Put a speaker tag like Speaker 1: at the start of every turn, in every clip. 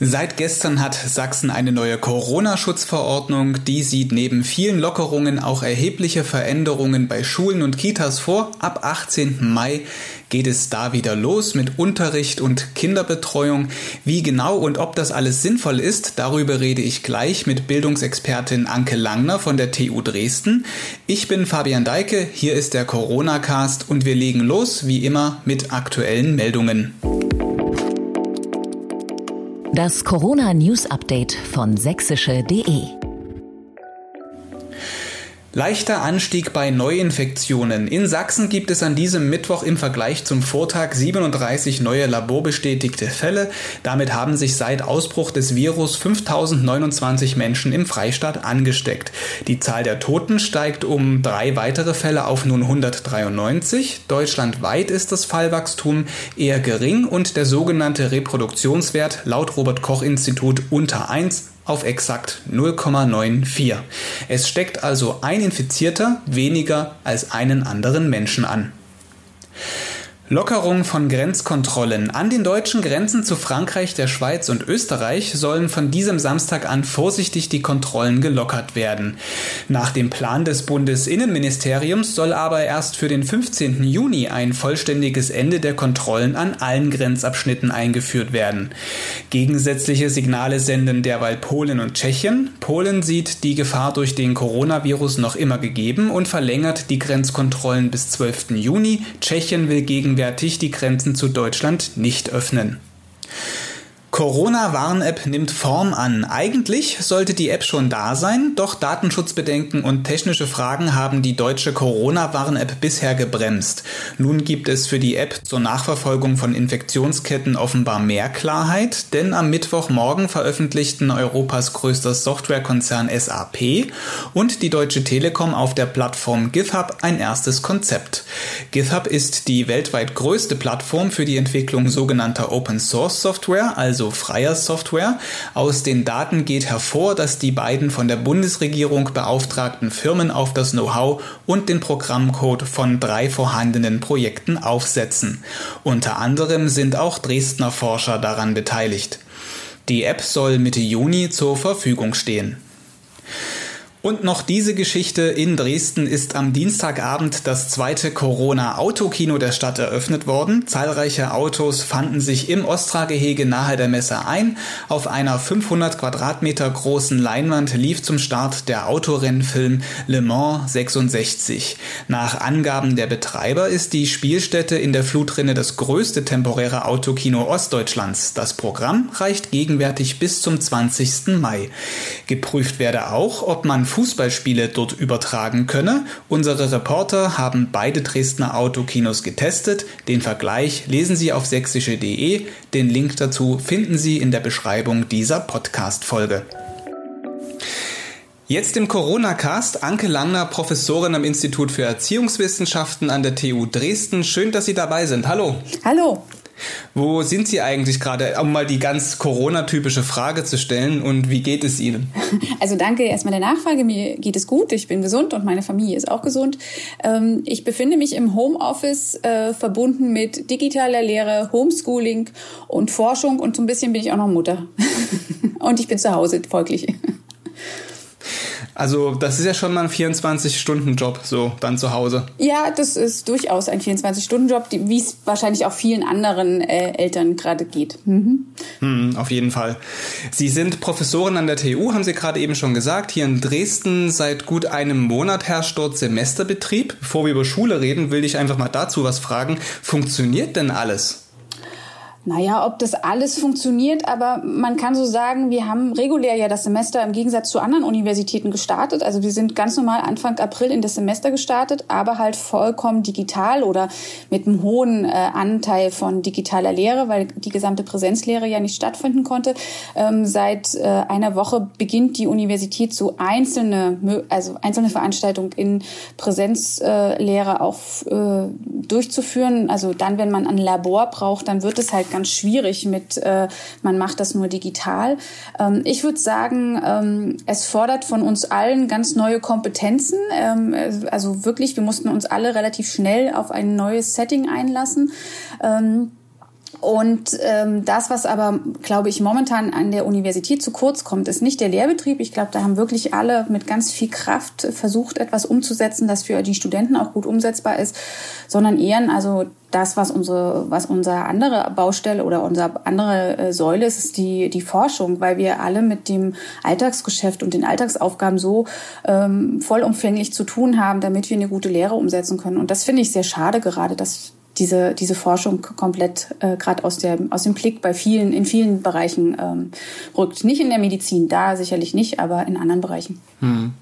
Speaker 1: Seit gestern hat Sachsen eine neue Corona-Schutzverordnung. Die sieht neben vielen Lockerungen auch erhebliche Veränderungen bei Schulen und Kitas vor. Ab 18. Mai geht es da wieder los mit Unterricht und Kinderbetreuung. Wie genau und ob das alles sinnvoll ist, darüber rede ich gleich mit Bildungsexpertin Anke Langner von der TU Dresden. Ich bin Fabian Deike, hier ist der Corona-Cast und wir legen los, wie immer, mit aktuellen Meldungen.
Speaker 2: Das Corona News Update von sächsische.de
Speaker 1: Leichter Anstieg bei Neuinfektionen. In Sachsen gibt es an diesem Mittwoch im Vergleich zum Vortag 37 neue laborbestätigte Fälle. Damit haben sich seit Ausbruch des Virus 5029 Menschen im Freistaat angesteckt. Die Zahl der Toten steigt um drei weitere Fälle auf nun 193. Deutschlandweit ist das Fallwachstum eher gering und der sogenannte Reproduktionswert laut Robert Koch Institut unter 1 auf exakt 0,94. Es steckt also ein Infizierter weniger als einen anderen Menschen an. Lockerung von Grenzkontrollen. An den deutschen Grenzen zu Frankreich, der Schweiz und Österreich sollen von diesem Samstag an vorsichtig die Kontrollen gelockert werden. Nach dem Plan des Bundesinnenministeriums soll aber erst für den 15. Juni ein vollständiges Ende der Kontrollen an allen Grenzabschnitten eingeführt werden. Gegensätzliche Signale senden derweil Polen und Tschechien. Polen sieht die Gefahr durch den Coronavirus noch immer gegeben und verlängert die Grenzkontrollen bis 12. Juni. Tschechien will gegen gegenwärtig die Grenzen zu Deutschland nicht öffnen. Corona-Warn-App nimmt Form an. Eigentlich sollte die App schon da sein, doch Datenschutzbedenken und technische Fragen haben die deutsche Corona-Warn-App bisher gebremst. Nun gibt es für die App zur Nachverfolgung von Infektionsketten offenbar mehr Klarheit, denn am Mittwochmorgen veröffentlichten Europas größter Softwarekonzern SAP und die Deutsche Telekom auf der Plattform GitHub ein erstes Konzept. GitHub ist die weltweit größte Plattform für die Entwicklung sogenannter Open-Source-Software, also freier Software. Aus den Daten geht hervor, dass die beiden von der Bundesregierung beauftragten Firmen auf das Know-how und den Programmcode von drei vorhandenen Projekten aufsetzen. Unter anderem sind auch Dresdner Forscher daran beteiligt. Die App soll Mitte Juni zur Verfügung stehen. Und noch diese Geschichte. In Dresden ist am Dienstagabend das zweite Corona-Autokino der Stadt eröffnet worden. Zahlreiche Autos fanden sich im Ostra-Gehege nahe der Messe ein. Auf einer 500 Quadratmeter großen Leinwand lief zum Start der Autorennfilm Le Mans 66. Nach Angaben der Betreiber ist die Spielstätte in der Flutrinne das größte temporäre Autokino Ostdeutschlands. Das Programm reicht gegenwärtig bis zum 20. Mai. Geprüft werde auch, ob man Fußballspiele dort übertragen könne. Unsere Reporter haben beide Dresdner Autokinos getestet. Den Vergleich lesen Sie auf sächsische.de. Den Link dazu finden Sie in der Beschreibung dieser Podcast-Folge. Jetzt im Corona-Cast Anke Langner, Professorin am Institut für Erziehungswissenschaften an der TU Dresden. Schön, dass Sie dabei sind. Hallo.
Speaker 3: Hallo.
Speaker 1: Wo sind Sie eigentlich gerade, um mal die ganz Corona-typische Frage zu stellen und wie geht es Ihnen?
Speaker 3: Also danke erstmal der Nachfrage. Mir geht es gut, ich bin gesund und meine Familie ist auch gesund. Ähm, ich befinde mich im Homeoffice äh, verbunden mit digitaler Lehre, Homeschooling und Forschung und so ein bisschen bin ich auch noch Mutter. Und ich bin zu Hause folglich.
Speaker 1: Also das ist ja schon mal ein 24-Stunden-Job, so dann zu Hause.
Speaker 3: Ja, das ist durchaus ein 24-Stunden-Job, wie es wahrscheinlich auch vielen anderen äh, Eltern gerade geht.
Speaker 1: Mhm. Hm, auf jeden Fall. Sie sind Professorin an der TU, haben Sie gerade eben schon gesagt. Hier in Dresden seit gut einem Monat herrscht dort Semesterbetrieb. Bevor wir über Schule reden, will ich einfach mal dazu was fragen. Funktioniert denn alles?
Speaker 3: Naja, ob das alles funktioniert, aber man kann so sagen, wir haben regulär ja das Semester im Gegensatz zu anderen Universitäten gestartet. Also wir sind ganz normal Anfang April in das Semester gestartet, aber halt vollkommen digital oder mit einem hohen äh, Anteil von digitaler Lehre, weil die gesamte Präsenzlehre ja nicht stattfinden konnte. Ähm, seit äh, einer Woche beginnt die Universität so einzelne, also einzelne Veranstaltungen in Präsenzlehre auch äh, durchzuführen. Also dann, wenn man ein Labor braucht, dann wird es halt ganz ganz schwierig mit, äh, man macht das nur digital. Ähm, ich würde sagen, ähm, es fordert von uns allen ganz neue Kompetenzen. Ähm, also wirklich, wir mussten uns alle relativ schnell auf ein neues Setting einlassen. Ähm, und ähm, das, was aber, glaube ich, momentan an der Universität zu kurz kommt, ist nicht der Lehrbetrieb. Ich glaube, da haben wirklich alle mit ganz viel Kraft versucht, etwas umzusetzen, das für die Studenten auch gut umsetzbar ist, sondern eher also das, was unsere, was unsere andere Baustelle oder unsere andere äh, Säule ist, ist die, die Forschung, weil wir alle mit dem Alltagsgeschäft und den Alltagsaufgaben so ähm, vollumfänglich zu tun haben, damit wir eine gute Lehre umsetzen können. Und das finde ich sehr schade gerade, dass diese, diese Forschung komplett äh, gerade aus, der, aus dem Blick bei vielen, in vielen Bereichen ähm, rückt. Nicht in der Medizin, da sicherlich nicht, aber in anderen Bereichen.
Speaker 1: Hm.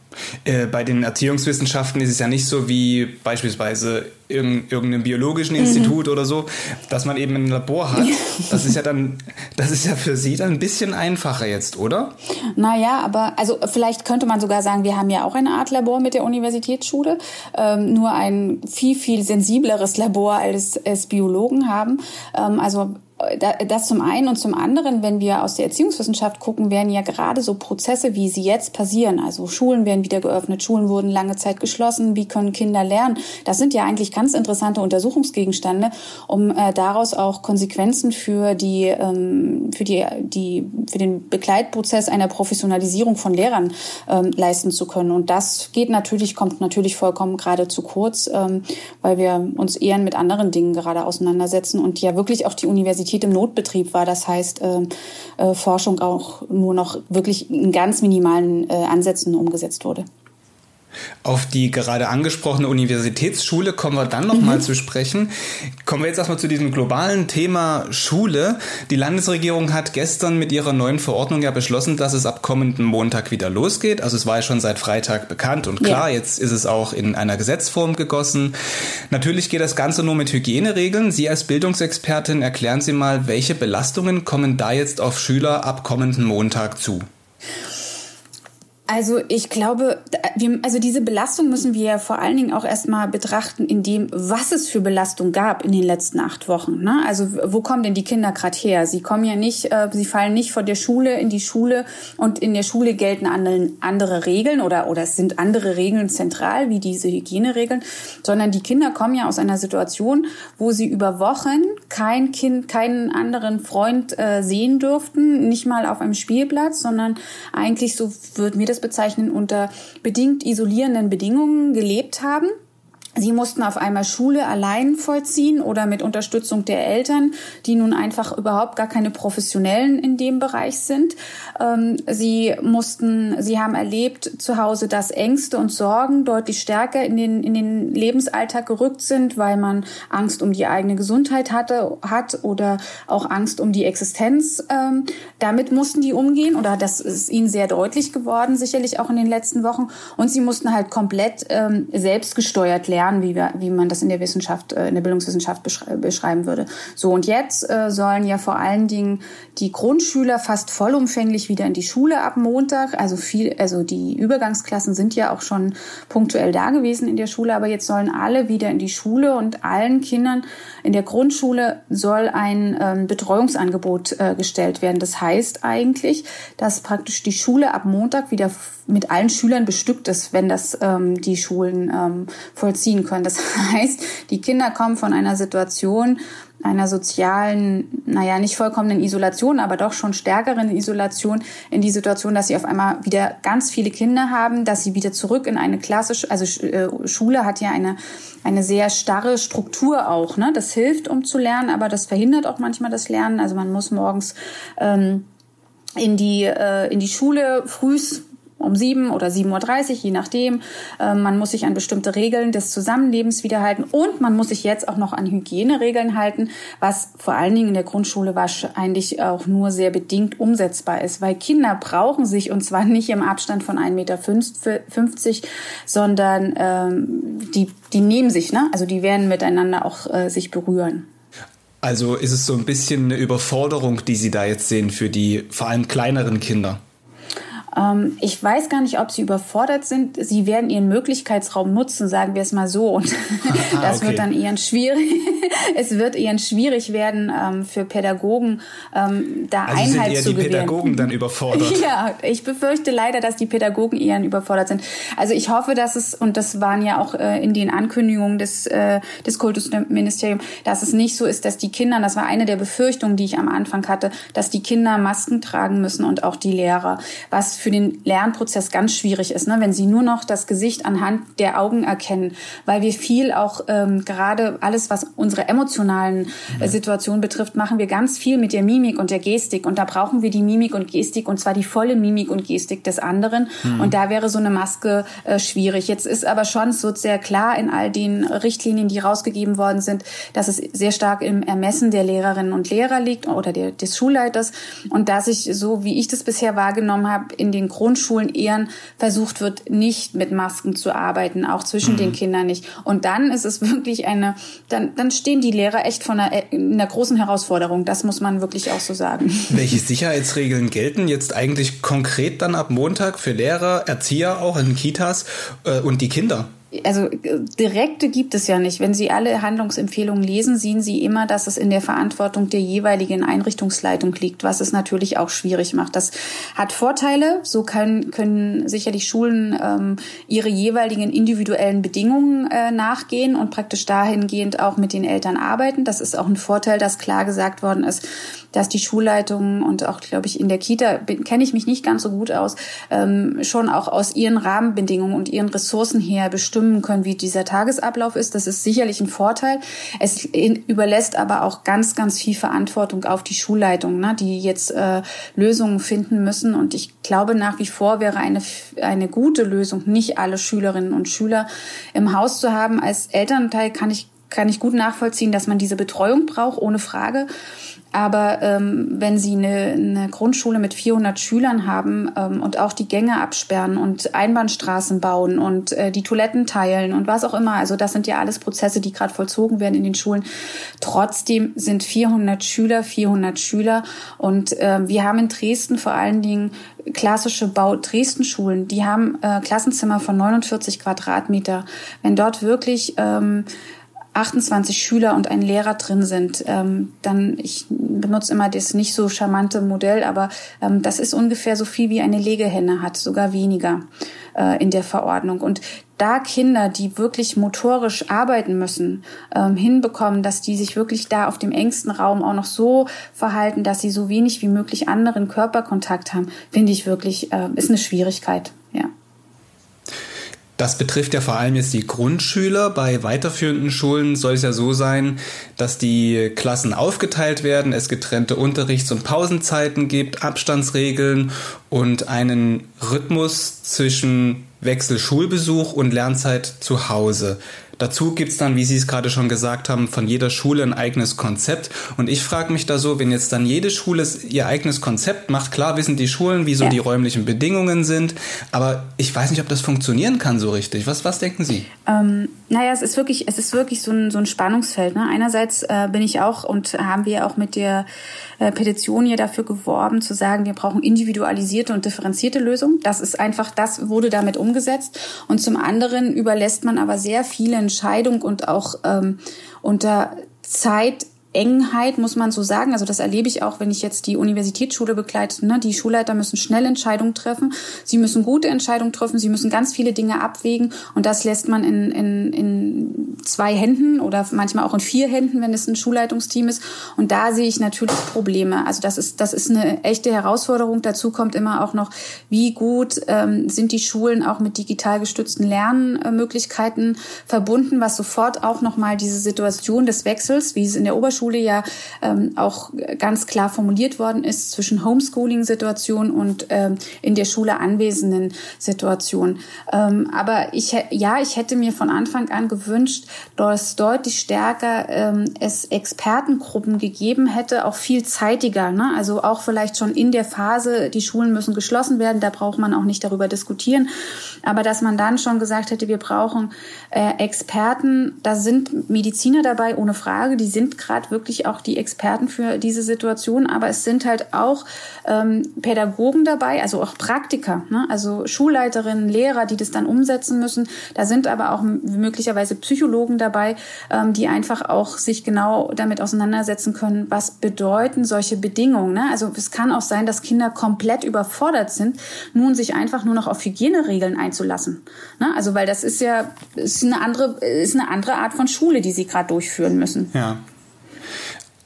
Speaker 1: Äh, bei den Erziehungswissenschaften ist es ja nicht so wie beispielsweise in irgendeinem biologischen mhm. Institut oder so, dass man eben ein Labor hat. Das ist ja dann, das ist ja für Sie dann ein bisschen einfacher jetzt, oder?
Speaker 3: Naja, aber also vielleicht könnte man sogar sagen, wir haben ja auch eine Art Labor mit der Universitätsschule, ähm, nur ein viel, viel sensibleres Labor, als es Biologen haben. Ähm, also das zum einen und zum anderen, wenn wir aus der Erziehungswissenschaft gucken, werden ja gerade so Prozesse, wie sie jetzt passieren. Also Schulen werden wieder geöffnet, Schulen wurden lange Zeit geschlossen. Wie können Kinder lernen? Das sind ja eigentlich ganz interessante Untersuchungsgegenstände, um äh, daraus auch Konsequenzen für die, ähm, für die, die, für den Begleitprozess einer Professionalisierung von Lehrern ähm, leisten zu können. Und das geht natürlich, kommt natürlich vollkommen gerade zu kurz, ähm, weil wir uns eher mit anderen Dingen gerade auseinandersetzen und ja wirklich auch die Universität Universität im Notbetrieb war. Das heißt, äh, äh, Forschung auch nur noch wirklich in ganz minimalen äh, Ansätzen umgesetzt wurde.
Speaker 1: Auf die gerade angesprochene Universitätsschule kommen wir dann nochmal mhm. zu sprechen. Kommen wir jetzt erstmal zu diesem globalen Thema Schule. Die Landesregierung hat gestern mit ihrer neuen Verordnung ja beschlossen, dass es ab kommenden Montag wieder losgeht. Also es war ja schon seit Freitag bekannt und klar, ja. jetzt ist es auch in einer Gesetzform gegossen. Natürlich geht das Ganze nur mit Hygieneregeln. Sie als Bildungsexpertin erklären Sie mal, welche Belastungen kommen da jetzt auf Schüler ab kommenden Montag zu?
Speaker 3: Also ich glaube, wir, also diese Belastung müssen wir ja vor allen Dingen auch erstmal betrachten, in dem, was es für Belastung gab in den letzten acht Wochen. Ne? Also wo kommen denn die Kinder gerade her? Sie kommen ja nicht, äh, sie fallen nicht von der Schule in die Schule und in der Schule gelten andere, andere Regeln oder, oder es sind andere Regeln zentral, wie diese Hygieneregeln, sondern die Kinder kommen ja aus einer Situation, wo sie über Wochen kein Kind, keinen anderen Freund äh, sehen durften, nicht mal auf einem Spielplatz, sondern eigentlich so wird mir das bezeichnen, unter bedingt isolierenden Bedingungen gelebt haben. Sie mussten auf einmal Schule allein vollziehen oder mit Unterstützung der Eltern, die nun einfach überhaupt gar keine Professionellen in dem Bereich sind. Ähm, sie mussten, sie haben erlebt zu Hause, dass Ängste und Sorgen deutlich stärker in den, in den Lebensalltag gerückt sind, weil man Angst um die eigene Gesundheit hatte, hat oder auch Angst um die Existenz. Ähm, damit mussten die umgehen oder das ist ihnen sehr deutlich geworden, sicherlich auch in den letzten Wochen. Und sie mussten halt komplett ähm, selbstgesteuert lernen Jahren, wie, wir, wie man das in der Wissenschaft, äh, in der Bildungswissenschaft beschreiben würde. So, und jetzt äh, sollen ja vor allen Dingen die Grundschüler fast vollumfänglich wieder in die Schule ab Montag. Also viel, also die Übergangsklassen sind ja auch schon punktuell da gewesen in der Schule, aber jetzt sollen alle wieder in die Schule und allen Kindern in der Grundschule soll ein ähm, Betreuungsangebot äh, gestellt werden. Das heißt eigentlich, dass praktisch die Schule ab Montag wieder mit allen Schülern bestückt ist, wenn das ähm, die Schulen ähm, vollziehen können. Das heißt, die Kinder kommen von einer Situation, einer sozialen, naja, nicht vollkommenen Isolation, aber doch schon stärkeren Isolation in die Situation, dass sie auf einmal wieder ganz viele Kinder haben, dass sie wieder zurück in eine klassische, also äh, Schule hat ja eine, eine sehr starre Struktur auch, ne? Das hilft, um zu lernen, aber das verhindert auch manchmal das Lernen. Also man muss morgens ähm, in die, äh, in die Schule frühs um sieben oder 7.30 Uhr, je nachdem. Ähm, man muss sich an bestimmte Regeln des Zusammenlebens wiederhalten und man muss sich jetzt auch noch an Hygieneregeln halten, was vor allen Dingen in der Grundschule wahrscheinlich auch nur sehr bedingt umsetzbar ist, weil Kinder brauchen sich und zwar nicht im Abstand von 1,50 Meter, sondern ähm, die, die nehmen sich, ne? also die werden miteinander auch äh, sich berühren.
Speaker 1: Also ist es so ein bisschen eine Überforderung, die Sie da jetzt sehen für die vor allem kleineren Kinder?
Speaker 3: Ähm, ich weiß gar nicht, ob sie überfordert sind. Sie werden ihren Möglichkeitsraum nutzen, sagen wir es mal so. Und das okay. wird dann eher schwierig. es wird eher schwierig werden ähm, für Pädagogen, ähm, da also Einheit
Speaker 1: sind eher
Speaker 3: zu
Speaker 1: die Pädagogen dann überfordert.
Speaker 3: ja, ich befürchte leider, dass die Pädagogen eher überfordert sind. Also ich hoffe, dass es und das waren ja auch äh, in den Ankündigungen des äh, des Kultusministeriums, dass es nicht so ist, dass die Kinder, das war eine der Befürchtungen, die ich am Anfang hatte, dass die Kinder Masken tragen müssen und auch die Lehrer, was für den Lernprozess ganz schwierig ist, ne? wenn sie nur noch das Gesicht anhand der Augen erkennen, weil wir viel auch ähm, gerade alles, was unsere emotionalen äh, Situationen betrifft, machen wir ganz viel mit der Mimik und der Gestik und da brauchen wir die Mimik und Gestik und zwar die volle Mimik und Gestik des anderen mhm. und da wäre so eine Maske äh, schwierig. Jetzt ist aber schon so sehr klar in all den Richtlinien, die rausgegeben worden sind, dass es sehr stark im Ermessen der Lehrerinnen und Lehrer liegt oder der, des Schulleiters und dass ich so, wie ich das bisher wahrgenommen habe, in den Grundschulen eher versucht wird, nicht mit Masken zu arbeiten, auch zwischen mhm. den Kindern nicht. Und dann ist es wirklich eine, dann, dann stehen die Lehrer echt von einer, einer großen Herausforderung. Das muss man wirklich auch so sagen.
Speaker 1: Welche Sicherheitsregeln gelten jetzt eigentlich konkret dann ab Montag für Lehrer, Erzieher auch in Kitas äh, und die Kinder?
Speaker 3: Also direkte gibt es ja nicht. Wenn Sie alle Handlungsempfehlungen lesen, sehen Sie immer, dass es in der Verantwortung der jeweiligen Einrichtungsleitung liegt, was es natürlich auch schwierig macht. Das hat Vorteile. So können, können sicherlich Schulen ähm, ihre jeweiligen individuellen Bedingungen äh, nachgehen und praktisch dahingehend auch mit den Eltern arbeiten. Das ist auch ein Vorteil, dass klar gesagt worden ist, dass die Schulleitungen und auch, glaube ich, in der Kita kenne ich mich nicht ganz so gut aus, ähm, schon auch aus ihren Rahmenbedingungen und ihren Ressourcen her bestimmen können, wie dieser Tagesablauf ist. Das ist sicherlich ein Vorteil. Es überlässt aber auch ganz, ganz viel Verantwortung auf die Schulleitung, ne, die jetzt äh, Lösungen finden müssen. Und ich glaube nach wie vor wäre eine, eine gute Lösung, nicht alle Schülerinnen und Schüler im Haus zu haben. Als Elternteil kann ich kann ich gut nachvollziehen, dass man diese Betreuung braucht, ohne Frage. Aber ähm, wenn Sie eine, eine Grundschule mit 400 Schülern haben ähm, und auch die Gänge absperren und Einbahnstraßen bauen und äh, die Toiletten teilen und was auch immer, also das sind ja alles Prozesse, die gerade vollzogen werden in den Schulen. Trotzdem sind 400 Schüler 400 Schüler und äh, wir haben in Dresden vor allen Dingen klassische Bau Dresden Schulen, die haben äh, Klassenzimmer von 49 Quadratmeter. Wenn dort wirklich ähm, 28 Schüler und ein Lehrer drin sind, ähm, dann, ich benutze immer das nicht so charmante Modell, aber ähm, das ist ungefähr so viel wie eine Legehenne hat, sogar weniger äh, in der Verordnung. Und da Kinder, die wirklich motorisch arbeiten müssen, ähm, hinbekommen, dass die sich wirklich da auf dem engsten Raum auch noch so verhalten, dass sie so wenig wie möglich anderen Körperkontakt haben, finde ich wirklich, äh, ist eine Schwierigkeit, ja.
Speaker 1: Das betrifft ja vor allem jetzt die Grundschüler. Bei weiterführenden Schulen soll es ja so sein, dass die Klassen aufgeteilt werden, es getrennte Unterrichts- und Pausenzeiten gibt, Abstandsregeln und einen Rhythmus zwischen Wechselschulbesuch und Lernzeit zu Hause. Dazu gibt's dann, wie Sie es gerade schon gesagt haben, von jeder Schule ein eigenes Konzept. Und ich frage mich da so, wenn jetzt dann jede Schule ihr eigenes Konzept macht, klar wissen die Schulen, wie so ja. die räumlichen Bedingungen sind, aber ich weiß nicht, ob das funktionieren kann so richtig. Was, was denken Sie?
Speaker 3: Ähm, naja, es ist wirklich, es ist wirklich so ein, so ein Spannungsfeld. Ne? Einerseits äh, bin ich auch und haben wir auch mit der äh, Petition hier dafür geworben, zu sagen, wir brauchen individualisierte und differenzierte Lösungen. Das ist einfach, das wurde damit umgesetzt. Und zum anderen überlässt man aber sehr viele Entscheidung und auch ähm, unter Zeit Engheit, muss man so sagen. Also das erlebe ich auch, wenn ich jetzt die Universitätsschule begleite. Ne? Die Schulleiter müssen schnell Entscheidungen treffen. Sie müssen gute Entscheidungen treffen. Sie müssen ganz viele Dinge abwägen. Und das lässt man in, in, in zwei Händen oder manchmal auch in vier Händen, wenn es ein Schulleitungsteam ist. Und da sehe ich natürlich Probleme. Also das ist, das ist eine echte Herausforderung. Dazu kommt immer auch noch, wie gut ähm, sind die Schulen auch mit digital gestützten Lernmöglichkeiten verbunden, was sofort auch nochmal diese Situation des Wechsels, wie es in der Oberschule Schule ja ähm, auch ganz klar formuliert worden ist zwischen Homeschooling-Situation und ähm, in der Schule anwesenden Situation. Ähm, aber ich ja, ich hätte mir von Anfang an gewünscht, dass deutlich stärker ähm, es Expertengruppen gegeben hätte, auch viel zeitiger. Ne? Also auch vielleicht schon in der Phase, die Schulen müssen geschlossen werden, da braucht man auch nicht darüber diskutieren. Aber dass man dann schon gesagt hätte, wir brauchen äh, Experten, da sind Mediziner dabei, ohne Frage, die sind gerade wirklich auch die Experten für diese Situation, aber es sind halt auch ähm, Pädagogen dabei, also auch Praktiker, ne? also Schulleiterinnen, Lehrer, die das dann umsetzen müssen. Da sind aber auch möglicherweise Psychologen dabei, ähm, die einfach auch sich genau damit auseinandersetzen können, was bedeuten solche Bedingungen. Ne? Also es kann auch sein, dass Kinder komplett überfordert sind, nun sich einfach nur noch auf Hygieneregeln einzulassen. Ne? Also weil das ist ja ist eine andere ist eine andere Art von Schule, die sie gerade durchführen müssen.
Speaker 1: Ja.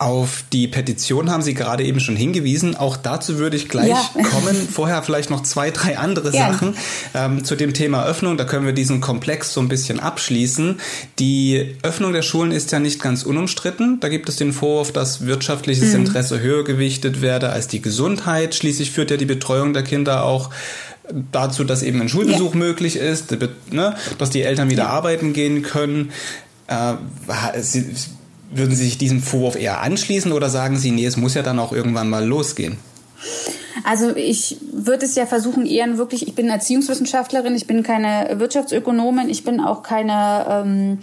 Speaker 1: Auf die Petition haben Sie gerade eben schon hingewiesen. Auch dazu würde ich gleich ja. kommen. Vorher vielleicht noch zwei, drei andere ja. Sachen ähm, zu dem Thema Öffnung. Da können wir diesen Komplex so ein bisschen abschließen. Die Öffnung der Schulen ist ja nicht ganz unumstritten. Da gibt es den Vorwurf, dass wirtschaftliches mhm. Interesse höher gewichtet werde als die Gesundheit. Schließlich führt ja die Betreuung der Kinder auch dazu, dass eben ein Schulbesuch ja. möglich ist, ne, dass die Eltern wieder arbeiten gehen können. Äh, Sie, würden Sie sich diesem Vorwurf eher anschließen oder sagen Sie, nee, es muss ja dann auch irgendwann mal losgehen?
Speaker 3: Also ich würde es ja versuchen, eher wirklich, ich bin Erziehungswissenschaftlerin, ich bin keine Wirtschaftsökonomin, ich bin auch keine ähm,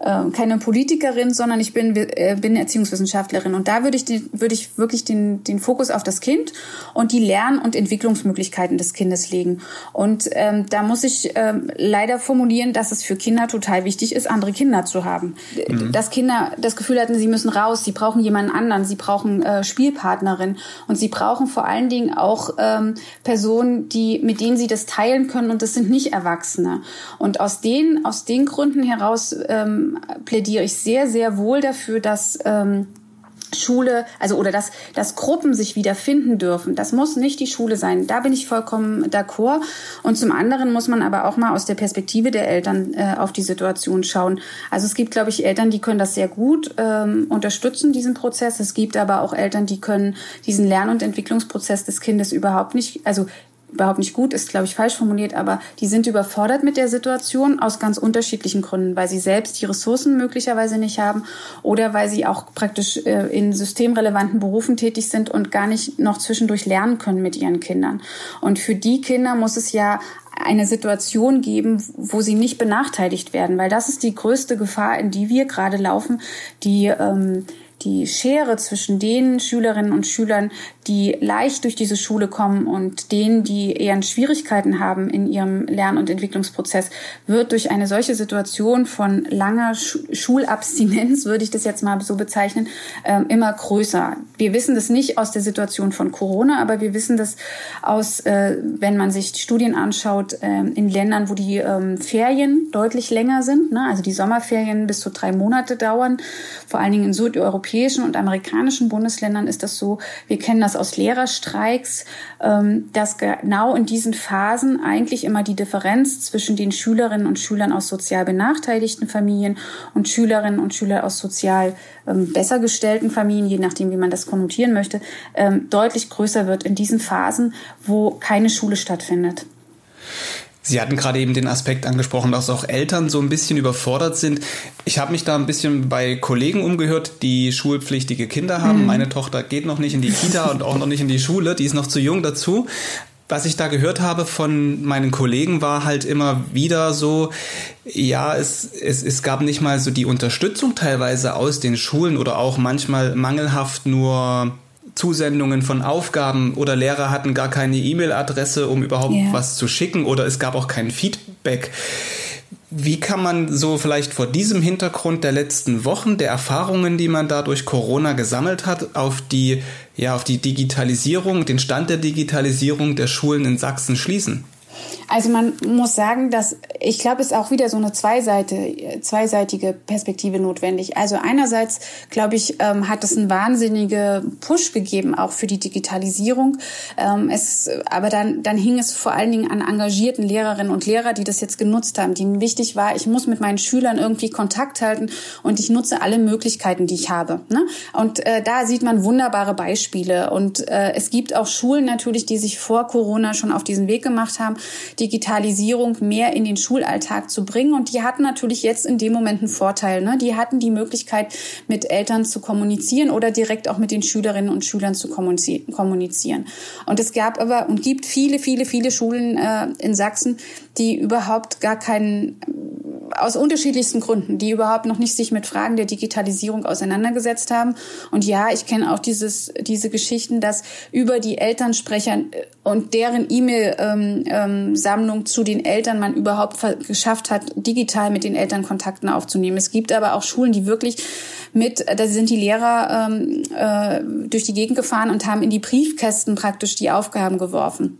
Speaker 3: äh, keine Politikerin, sondern ich bin, äh, bin Erziehungswissenschaftlerin. Und da würde ich, die, würde ich wirklich den, den Fokus auf das Kind und die Lern- und Entwicklungsmöglichkeiten des Kindes legen. Und ähm, da muss ich ähm, leider formulieren, dass es für Kinder total wichtig ist, andere Kinder zu haben. Mhm. Dass Kinder das Gefühl hatten, sie müssen raus, sie brauchen jemanden anderen, sie brauchen äh, Spielpartnerin und sie brauchen vor allen Dingen auch ähm, Personen, die, mit denen sie das teilen können und das sind nicht Erwachsene. Und aus den, aus den Gründen heraus ähm, plädiere ich sehr, sehr wohl dafür, dass ähm, Schule, also oder dass, dass Gruppen sich wiederfinden dürfen. Das muss nicht die Schule sein. Da bin ich vollkommen d'accord. Und zum anderen muss man aber auch mal aus der Perspektive der Eltern äh, auf die Situation schauen. Also es gibt, glaube ich, Eltern, die können das sehr gut ähm, unterstützen, diesen Prozess. Es gibt aber auch Eltern, die können diesen Lern- und Entwicklungsprozess des Kindes überhaupt nicht, also überhaupt nicht gut ist, glaube ich, falsch formuliert, aber die sind überfordert mit der Situation aus ganz unterschiedlichen Gründen, weil sie selbst die Ressourcen möglicherweise nicht haben oder weil sie auch praktisch äh, in systemrelevanten Berufen tätig sind und gar nicht noch zwischendurch lernen können mit ihren Kindern. Und für die Kinder muss es ja eine Situation geben, wo sie nicht benachteiligt werden, weil das ist die größte Gefahr, in die wir gerade laufen, die ähm, die Schere zwischen den Schülerinnen und Schülern, die leicht durch diese Schule kommen und denen, die eher Schwierigkeiten haben in ihrem Lern- und Entwicklungsprozess, wird durch eine solche Situation von langer Schulabstinenz, würde ich das jetzt mal so bezeichnen, ähm, immer größer. Wir wissen das nicht aus der Situation von Corona, aber wir wissen das aus, äh, wenn man sich Studien anschaut, ähm, in Ländern, wo die ähm, Ferien deutlich länger sind, ne? also die Sommerferien bis zu drei Monate dauern, vor allen Dingen in südeuropäischen europäischen und amerikanischen Bundesländern ist das so, wir kennen das aus Lehrerstreiks, ähm, dass genau in diesen Phasen eigentlich immer die Differenz zwischen den Schülerinnen und Schülern aus sozial benachteiligten Familien und Schülerinnen und Schülern aus sozial ähm, besser gestellten Familien, je nachdem, wie man das konnotieren möchte, ähm, deutlich größer wird in diesen Phasen, wo keine Schule stattfindet.
Speaker 1: Sie hatten gerade eben den Aspekt angesprochen, dass auch Eltern so ein bisschen überfordert sind. Ich habe mich da ein bisschen bei Kollegen umgehört, die schulpflichtige Kinder haben. Mhm. Meine Tochter geht noch nicht in die Kita und auch noch nicht in die Schule, die ist noch zu jung dazu. Was ich da gehört habe von meinen Kollegen war halt immer wieder so, ja, es, es, es gab nicht mal so die Unterstützung teilweise aus den Schulen oder auch manchmal mangelhaft nur Zusendungen von Aufgaben oder Lehrer hatten gar keine E-Mail-Adresse, um überhaupt yeah. was zu schicken oder es gab auch kein Feedback. Wie kann man so vielleicht vor diesem Hintergrund der letzten Wochen, der Erfahrungen, die man da durch Corona gesammelt hat, auf die, ja, auf die Digitalisierung, den Stand der Digitalisierung der Schulen in Sachsen schließen?
Speaker 3: Also man muss sagen, dass ich glaube, es ist auch wieder so eine Zweiseite, zweiseitige Perspektive notwendig. Also einerseits glaube ich, ähm, hat es einen wahnsinnigen Push gegeben auch für die Digitalisierung. Ähm, es, aber dann, dann hing es vor allen Dingen an engagierten Lehrerinnen und Lehrer, die das jetzt genutzt haben, denen wichtig war, ich muss mit meinen Schülern irgendwie Kontakt halten und ich nutze alle Möglichkeiten, die ich habe. Ne? Und äh, da sieht man wunderbare Beispiele. Und äh, es gibt auch Schulen natürlich, die sich vor Corona schon auf diesen Weg gemacht haben Digitalisierung mehr in den Schulalltag zu bringen. Und die hatten natürlich jetzt in dem Moment einen Vorteil. Ne? Die hatten die Möglichkeit, mit Eltern zu kommunizieren oder direkt auch mit den Schülerinnen und Schülern zu kommunizieren. Und es gab aber und gibt viele, viele, viele Schulen äh, in Sachsen, die überhaupt gar keinen aus unterschiedlichsten Gründen, die überhaupt noch nicht sich mit Fragen der Digitalisierung auseinandergesetzt haben. Und ja, ich kenne auch dieses, diese Geschichten, dass über die Elternsprecher und deren E-Mail-Sammlung ähm, ähm, zu den Eltern man überhaupt geschafft hat, digital mit den Eltern Kontakten aufzunehmen. Es gibt aber auch Schulen, die wirklich mit, da sind die Lehrer ähm, äh, durch die Gegend gefahren und haben in die Briefkästen praktisch die Aufgaben geworfen.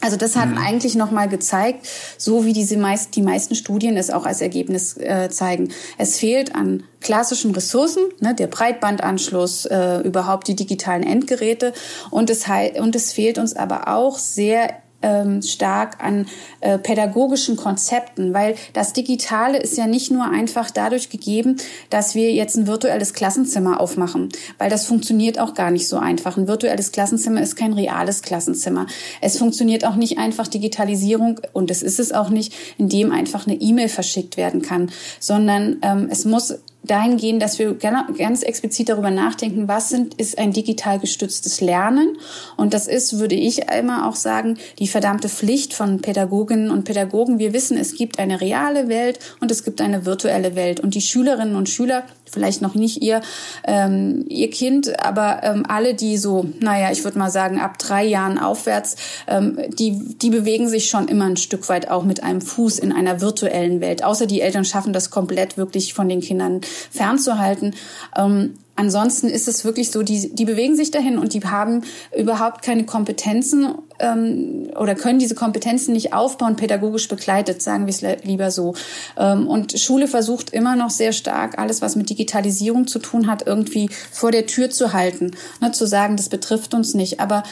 Speaker 3: Also das hat mhm. eigentlich nochmal gezeigt, so wie diese meist, die meisten Studien es auch als Ergebnis äh, zeigen. Es fehlt an klassischen Ressourcen, ne, der Breitbandanschluss, äh, überhaupt die digitalen Endgeräte und es, und es fehlt uns aber auch sehr ähm, stark an äh, pädagogischen Konzepten, weil das Digitale ist ja nicht nur einfach dadurch gegeben, dass wir jetzt ein virtuelles Klassenzimmer aufmachen, weil das funktioniert auch gar nicht so einfach. Ein virtuelles Klassenzimmer ist kein reales Klassenzimmer. Es funktioniert auch nicht einfach Digitalisierung und es ist es auch nicht, indem einfach eine E-Mail verschickt werden kann, sondern ähm, es muss dahin gehen, dass wir ganz explizit darüber nachdenken, was sind, ist ein digital gestütztes Lernen. Und das ist, würde ich immer auch sagen, die verdammte Pflicht von Pädagoginnen und Pädagogen. Wir wissen, es gibt eine reale Welt und es gibt eine virtuelle Welt. Und die Schülerinnen und Schüler vielleicht noch nicht ihr, ähm, ihr Kind, aber ähm, alle, die so, naja, ich würde mal sagen, ab drei Jahren aufwärts, ähm, die, die bewegen sich schon immer ein Stück weit auch mit einem Fuß in einer virtuellen Welt. Außer die Eltern schaffen das komplett wirklich von den Kindern fernzuhalten. Ähm, Ansonsten ist es wirklich so, die, die bewegen sich dahin und die haben überhaupt keine Kompetenzen ähm, oder können diese Kompetenzen nicht aufbauen, pädagogisch begleitet, sagen wir es lieber so. Ähm, und Schule versucht immer noch sehr stark, alles, was mit Digitalisierung zu tun hat, irgendwie vor der Tür zu halten, ne, zu sagen, das betrifft uns nicht. Aber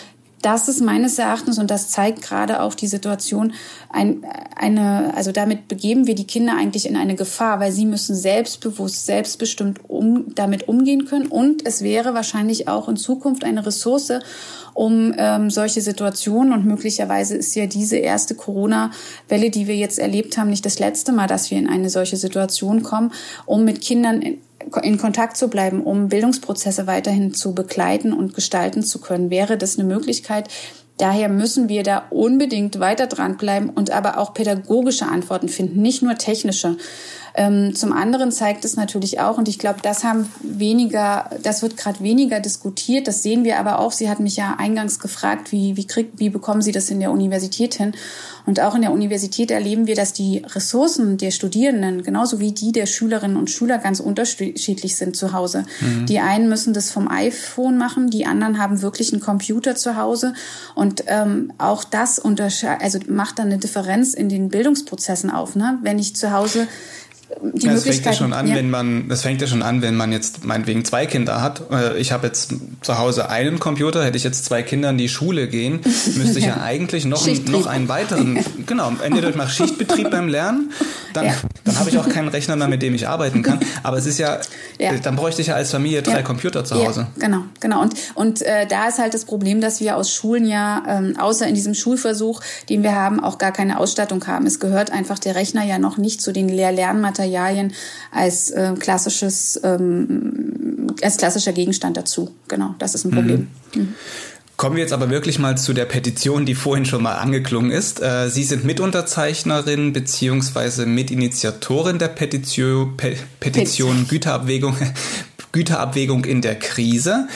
Speaker 3: das ist meines Erachtens, und das zeigt gerade auch die Situation, ein, eine, also damit begeben wir die Kinder eigentlich in eine Gefahr, weil sie müssen selbstbewusst, selbstbestimmt um, damit umgehen können. Und es wäre wahrscheinlich auch in Zukunft eine Ressource, um ähm, solche Situationen und möglicherweise ist ja diese erste Corona-Welle, die wir jetzt erlebt haben, nicht das letzte Mal, dass wir in eine solche Situation kommen, um mit Kindern in Kontakt zu bleiben, um Bildungsprozesse weiterhin zu begleiten und gestalten zu können. Wäre das eine Möglichkeit? Daher müssen wir da unbedingt weiter dranbleiben und aber auch pädagogische Antworten finden, nicht nur technische. Ähm, zum anderen zeigt es natürlich auch, und ich glaube, das haben weniger, das wird gerade weniger diskutiert. Das sehen wir aber auch. Sie hat mich ja eingangs gefragt, wie, wie kriegt, wie bekommen Sie das in der Universität hin? Und auch in der Universität erleben wir, dass die Ressourcen der Studierenden genauso wie die der Schülerinnen und Schüler ganz unterschiedlich sind zu Hause. Mhm. Die einen müssen das vom iPhone machen, die anderen haben wirklich einen Computer zu Hause. Und ähm, auch das also macht dann eine Differenz in den Bildungsprozessen auf. Ne? Wenn ich zu Hause
Speaker 1: die ja, das fängt ja schon an, ja. wenn man, das fängt ja schon an, wenn man jetzt meinetwegen zwei Kinder hat. Äh, ich habe jetzt zu Hause einen Computer, hätte ich jetzt zwei Kinder in die Schule gehen, müsste ich ja, ja eigentlich noch, noch einen weiteren, genau, entweder ich mache Schichtbetrieb beim Lernen, dann, dann habe ich auch keinen Rechner mehr, mit dem ich arbeiten kann. Aber es ist ja, dann bräuchte ich ja als Familie drei Computer zu Hause.
Speaker 3: genau, genau. Und, und äh, da ist halt das Problem, dass wir aus Schulen ja, ähm, außer in diesem Schulversuch, den wir haben, auch gar keine Ausstattung haben. Es gehört einfach der Rechner ja noch nicht zu den Lehr-Lernmaterialien Materialien als äh, klassisches, ähm, als klassischer Gegenstand dazu. Genau, das ist ein Problem. Mhm. Mhm.
Speaker 1: Kommen wir jetzt aber wirklich mal zu der Petition, die vorhin schon mal angeklungen ist. Äh, Sie sind Mitunterzeichnerin beziehungsweise Mitinitiatorin der Petition, Pe Petition Güterabwägung, Güterabwägung in der Krise.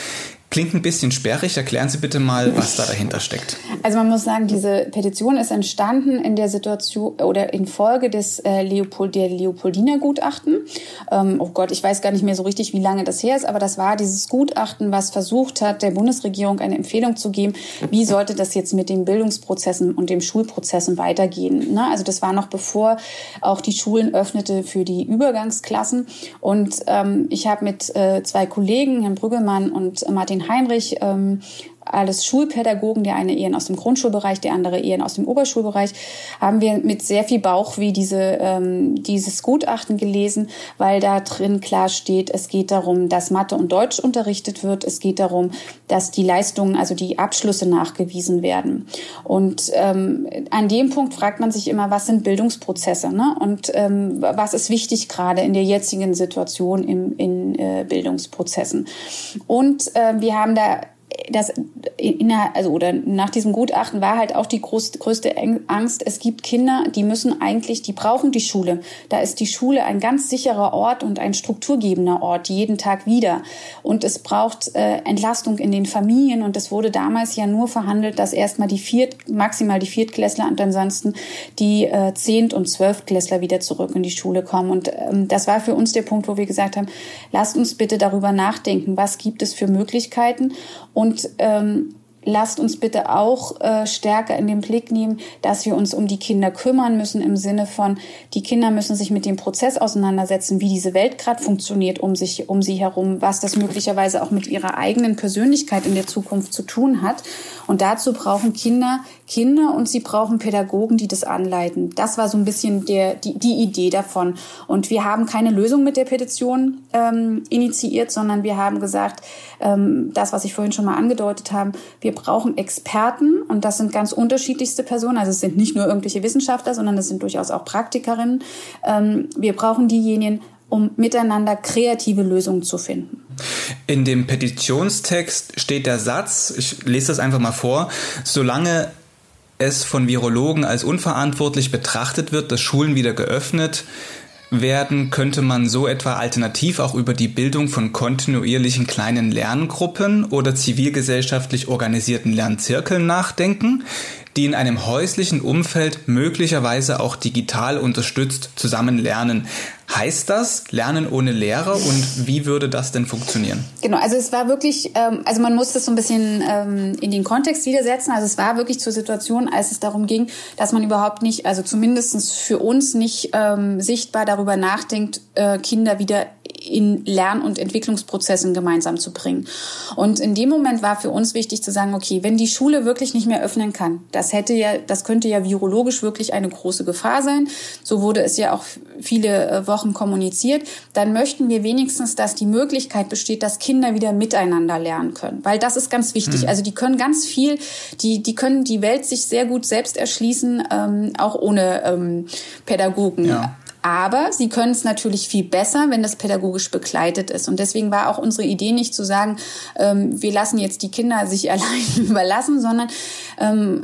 Speaker 1: Klingt ein bisschen sperrig. Erklären Sie bitte mal, was da dahinter steckt.
Speaker 3: Also man muss sagen, diese Petition ist entstanden in der Situation oder in Folge des äh, Leopold, der Leopoldiner Gutachten. Ähm, oh Gott, ich weiß gar nicht mehr so richtig, wie lange das her ist, aber das war dieses Gutachten, was versucht hat, der Bundesregierung eine Empfehlung zu geben, wie sollte das jetzt mit den Bildungsprozessen und den Schulprozessen weitergehen. Ne? Also das war noch bevor auch die Schulen öffnete für die Übergangsklassen. Und ähm, ich habe mit äh, zwei Kollegen, Herrn Brüggemann und Martin Heinrich ähm, alles Schulpädagogen, der eine eher aus dem Grundschulbereich, der andere eher aus dem Oberschulbereich, haben wir mit sehr viel Bauch wie diese, ähm, dieses Gutachten gelesen, weil da drin klar steht, es geht darum, dass Mathe und Deutsch unterrichtet wird. Es geht darum, dass die Leistungen, also die Abschlüsse nachgewiesen werden. Und ähm, an dem Punkt fragt man sich immer, was sind Bildungsprozesse ne? und ähm, was ist wichtig gerade in der jetzigen Situation im, in äh, Bildungsprozessen. Und äh, wir haben da das in also oder nach diesem Gutachten war halt auch die groß, größte Angst. Es gibt Kinder, die müssen eigentlich, die brauchen die Schule. Da ist die Schule ein ganz sicherer Ort und ein strukturgebender Ort jeden Tag wieder. Und es braucht äh, Entlastung in den Familien. Und es wurde damals ja nur verhandelt, dass erstmal die Viert, maximal die Viertklässler und ansonsten die äh, Zehnt- und Zwölftklässler wieder zurück in die Schule kommen. Und ähm, das war für uns der Punkt, wo wir gesagt haben, lasst uns bitte darüber nachdenken, was gibt es für Möglichkeiten und ähm, lasst uns bitte auch äh, stärker in den Blick nehmen, dass wir uns um die Kinder kümmern müssen im Sinne von, die Kinder müssen sich mit dem Prozess auseinandersetzen, wie diese Welt gerade funktioniert um sich, um sie herum, was das möglicherweise auch mit ihrer eigenen Persönlichkeit in der Zukunft zu tun hat. Und dazu brauchen Kinder Kinder und sie brauchen Pädagogen, die das anleiten. Das war so ein bisschen der, die, die Idee davon. Und wir haben keine Lösung mit der Petition ähm, initiiert, sondern wir haben gesagt, ähm, das, was ich vorhin schon mal angedeutet habe, wir brauchen Experten und das sind ganz unterschiedlichste Personen. Also es sind nicht nur irgendwelche Wissenschaftler, sondern es sind durchaus auch Praktikerinnen. Ähm, wir brauchen diejenigen, um miteinander kreative Lösungen zu finden.
Speaker 1: In dem Petitionstext steht der Satz, ich lese das einfach mal vor, solange es von Virologen als unverantwortlich betrachtet wird, dass Schulen wieder geöffnet werden, könnte man so etwa alternativ auch über die Bildung von kontinuierlichen kleinen Lerngruppen oder zivilgesellschaftlich organisierten Lernzirkeln nachdenken, die in einem häuslichen Umfeld möglicherweise auch digital unterstützt zusammen lernen. Heißt das Lernen ohne Lehrer und wie würde das denn funktionieren?
Speaker 3: Genau, also es war wirklich, ähm, also man muss das so ein bisschen ähm, in den Kontext widersetzen. Also es war wirklich zur Situation, als es darum ging, dass man überhaupt nicht, also zumindestens für uns nicht ähm, sichtbar darüber nachdenkt, äh, Kinder wieder in Lern- und Entwicklungsprozessen gemeinsam zu bringen. Und in dem Moment war für uns wichtig zu sagen, okay, wenn die Schule wirklich nicht mehr öffnen kann, das hätte ja, das könnte ja virologisch wirklich eine große Gefahr sein. So wurde es ja auch viele äh, Wochen kommuniziert. Dann möchten wir wenigstens, dass die Möglichkeit besteht, dass Kinder wieder miteinander lernen können, weil das ist ganz wichtig. Mhm. Also die können ganz viel, die die können die Welt sich sehr gut selbst erschließen, ähm, auch ohne ähm, Pädagogen. Ja. Aber sie können es natürlich viel besser, wenn das pädagogisch begleitet ist. Und deswegen war auch unsere Idee nicht zu sagen, ähm, wir lassen jetzt die Kinder sich allein überlassen, sondern ähm,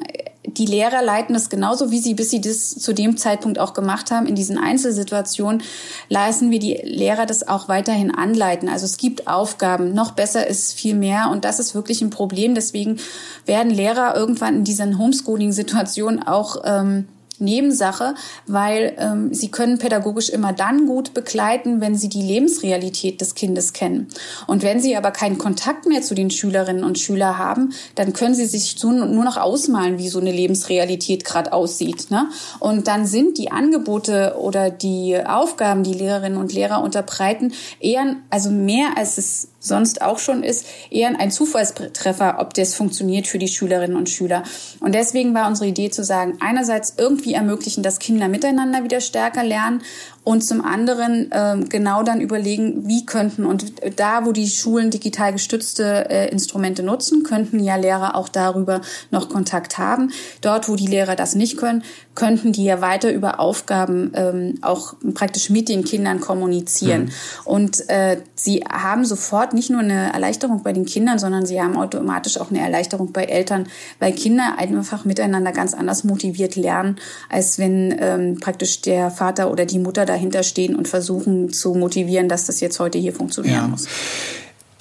Speaker 3: die Lehrer leiten das genauso, wie sie, bis sie das zu dem Zeitpunkt auch gemacht haben. In diesen Einzelsituationen leisten wir die Lehrer das auch weiterhin anleiten. Also es gibt Aufgaben. Noch besser ist viel mehr. Und das ist wirklich ein Problem. Deswegen werden Lehrer irgendwann in diesen Homeschooling-Situationen auch ähm, Nebensache, weil ähm, sie können pädagogisch immer dann gut begleiten, wenn sie die Lebensrealität des Kindes kennen. Und wenn sie aber keinen Kontakt mehr zu den Schülerinnen und Schülern haben, dann können sie sich nur noch ausmalen, wie so eine Lebensrealität gerade aussieht. Ne? Und dann sind die Angebote oder die Aufgaben, die Lehrerinnen und Lehrer unterbreiten, eher, also mehr als es sonst auch schon ist, eher ein Zufallstreffer, ob das funktioniert für die Schülerinnen und Schüler. Und deswegen war unsere Idee zu sagen, einerseits irgendwie ermöglichen, dass Kinder miteinander wieder stärker lernen und zum anderen äh, genau dann überlegen, wie könnten und da, wo die Schulen digital gestützte äh, Instrumente nutzen, könnten ja Lehrer auch darüber noch Kontakt haben. Dort, wo die Lehrer das nicht können, könnten die ja weiter über Aufgaben ähm, auch praktisch mit den Kindern kommunizieren. Mhm. Und äh, sie haben sofort nicht nur eine Erleichterung bei den Kindern, sondern sie haben automatisch auch eine Erleichterung bei Eltern, weil Kinder einfach miteinander ganz anders motiviert lernen, als wenn ähm, praktisch der Vater oder die Mutter dahinter stehen und versuchen zu motivieren, dass das jetzt heute hier funktionieren ja. muss.